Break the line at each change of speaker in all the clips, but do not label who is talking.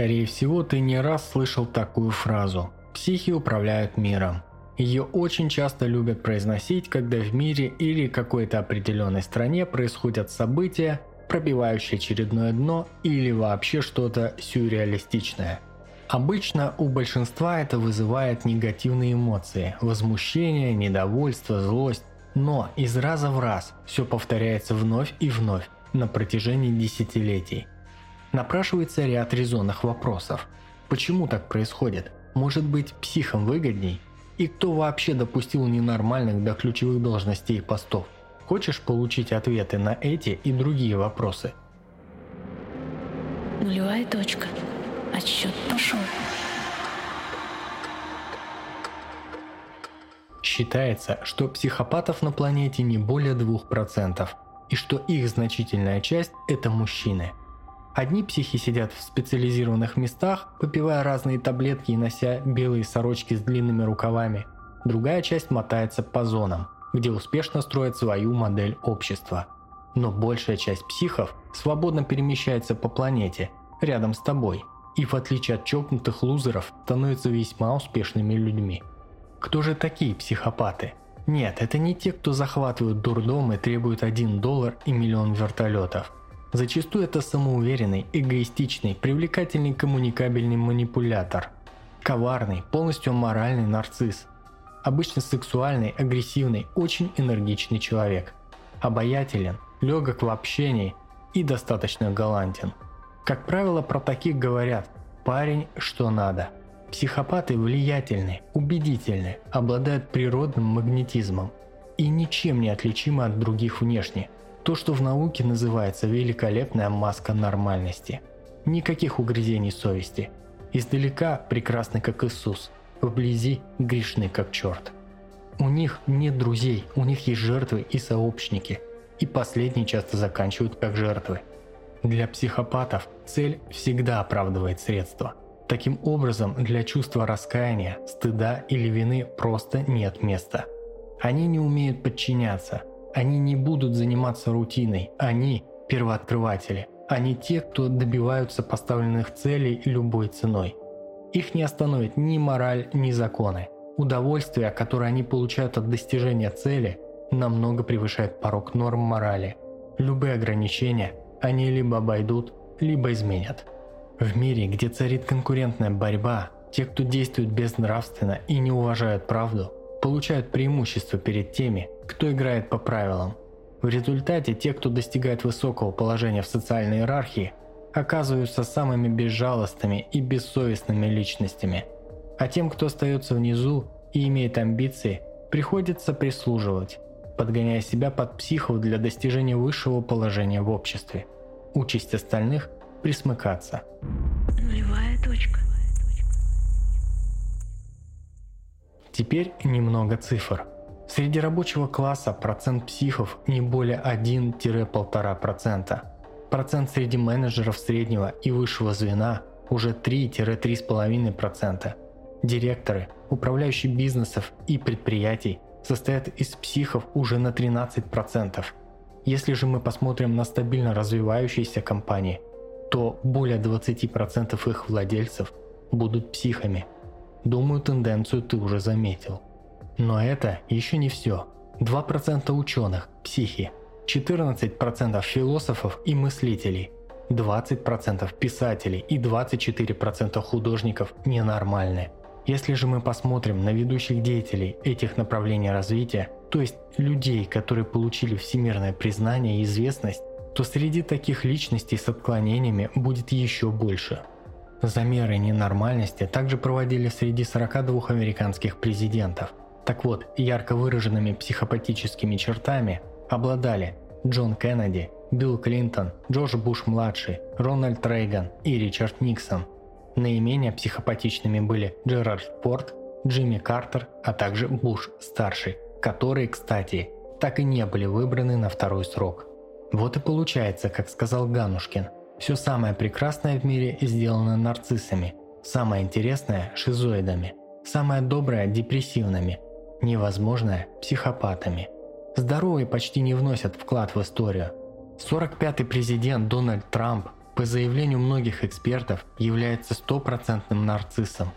Скорее всего, ты не раз слышал такую фразу «психи управляют миром». Ее очень часто любят произносить, когда в мире или какой-то определенной стране происходят события, пробивающие очередное дно или вообще что-то сюрреалистичное. Обычно у большинства это вызывает негативные эмоции – возмущение, недовольство, злость. Но из раза в раз все повторяется вновь и вновь на протяжении десятилетий. Напрашивается ряд резонных вопросов. Почему так происходит? Может быть, психам выгодней? И кто вообще допустил ненормальных до ключевых должностей и постов? Хочешь получить ответы на эти и другие вопросы?
Нулевая точка. Отсчет пошел.
Считается, что психопатов на планете не более 2%, и что их значительная часть – это мужчины – Одни психи сидят в специализированных местах, попивая разные таблетки и нося белые сорочки с длинными рукавами. Другая часть мотается по зонам, где успешно строит свою модель общества. Но большая часть психов свободно перемещается по планете, рядом с тобой, и в отличие от чокнутых лузеров, становятся весьма успешными людьми. Кто же такие психопаты? Нет, это не те, кто захватывают дурдом и требуют 1 доллар и миллион вертолетов – Зачастую это самоуверенный, эгоистичный, привлекательный коммуникабельный манипулятор. Коварный, полностью моральный нарцисс. Обычно сексуальный, агрессивный, очень энергичный человек. Обаятелен, легок в общении и достаточно галантен. Как правило, про таких говорят «парень, что надо». Психопаты влиятельны, убедительны, обладают природным магнетизмом и ничем не отличимы от других внешне – то, что в науке называется великолепная маска нормальности. Никаких угрызений совести. Издалека прекрасны как Иисус, вблизи грешны как черт. У них нет друзей, у них есть жертвы и сообщники, и последние часто заканчивают как жертвы. Для психопатов цель всегда оправдывает средства. Таким образом, для чувства раскаяния, стыда или вины просто нет места. Они не умеют подчиняться, они не будут заниматься рутиной, они – первооткрыватели. Они те, кто добиваются поставленных целей любой ценой. Их не остановит ни мораль, ни законы. Удовольствие, которое они получают от достижения цели, намного превышает порог норм морали. Любые ограничения они либо обойдут, либо изменят. В мире, где царит конкурентная борьба, те, кто действует безнравственно и не уважают правду, получают преимущество перед теми, кто играет по правилам. В результате те, кто достигает высокого положения в социальной иерархии, оказываются самыми безжалостными и бессовестными личностями. А тем, кто остается внизу и имеет амбиции, приходится прислуживать, подгоняя себя под психов для достижения высшего положения в обществе. Участь остальных – присмыкаться.
Нулевая точка.
Теперь немного цифр. Среди рабочего класса процент психов не более 1-1,5%. Процент среди менеджеров среднего и высшего звена уже 3-3,5%. Директоры, управляющие бизнесов и предприятий состоят из психов уже на 13%. Если же мы посмотрим на стабильно развивающиеся компании, то более 20% их владельцев будут психами – Думаю, тенденцию ты уже заметил. Но это еще не все. 2% ученых – психи, 14% философов и мыслителей, 20% писателей и 24% художников ненормальны. Если же мы посмотрим на ведущих деятелей этих направлений развития, то есть людей, которые получили всемирное признание и известность, то среди таких личностей с отклонениями будет еще больше – Замеры ненормальности также проводили среди 42 американских президентов. Так вот, ярко выраженными психопатическими чертами обладали Джон Кеннеди, Билл Клинтон, Джордж Буш-младший, Рональд Рейган и Ричард Никсон. Наименее психопатичными были Джерард Порт, Джимми Картер, а также Буш-старший, которые, кстати, так и не были выбраны на второй срок. Вот и получается, как сказал Ганушкин – все самое прекрасное в мире сделано нарциссами, самое интересное – шизоидами, самое доброе – депрессивными, невозможное – психопатами. Здоровые почти не вносят вклад в историю. 45-й президент Дональд Трамп по заявлению многих экспертов, является стопроцентным нарциссом.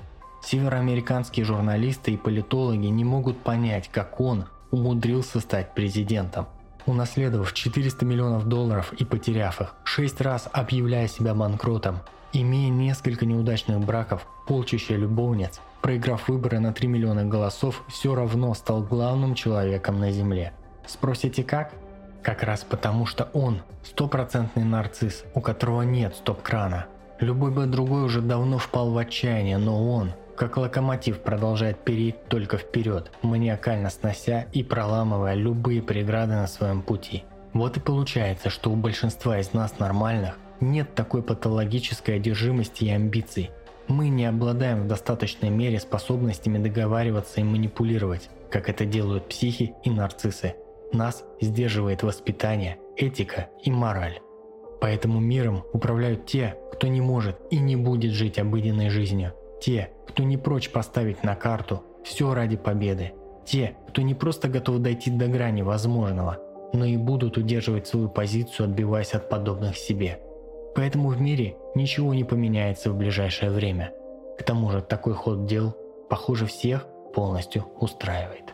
Североамериканские журналисты и политологи не могут понять, как он умудрился стать президентом. Унаследовав 400 миллионов долларов и потеряв их, шесть раз объявляя себя банкротом, имея несколько неудачных браков, полчища любовниц, проиграв выборы на 3 миллиона голосов, все равно стал главным человеком на Земле. Спросите как? Как раз потому, что он стопроцентный нарцисс, у которого нет стоп-крана. Любой бы другой уже давно впал в отчаяние, но он, как локомотив, продолжает переть только вперед, маниакально снося и проламывая любые преграды на своем пути. Вот и получается, что у большинства из нас нормальных нет такой патологической одержимости и амбиций. Мы не обладаем в достаточной мере способностями договариваться и манипулировать, как это делают психи и нарциссы. Нас сдерживает воспитание, этика и мораль. Поэтому миром управляют те, кто не может и не будет жить обыденной жизнью. Те, кто не прочь поставить на карту все ради победы. Те, кто не просто готов дойти до грани возможного, но и будут удерживать свою позицию, отбиваясь от подобных себе. Поэтому в мире ничего не поменяется в ближайшее время. К тому же такой ход дел, похоже, всех полностью устраивает.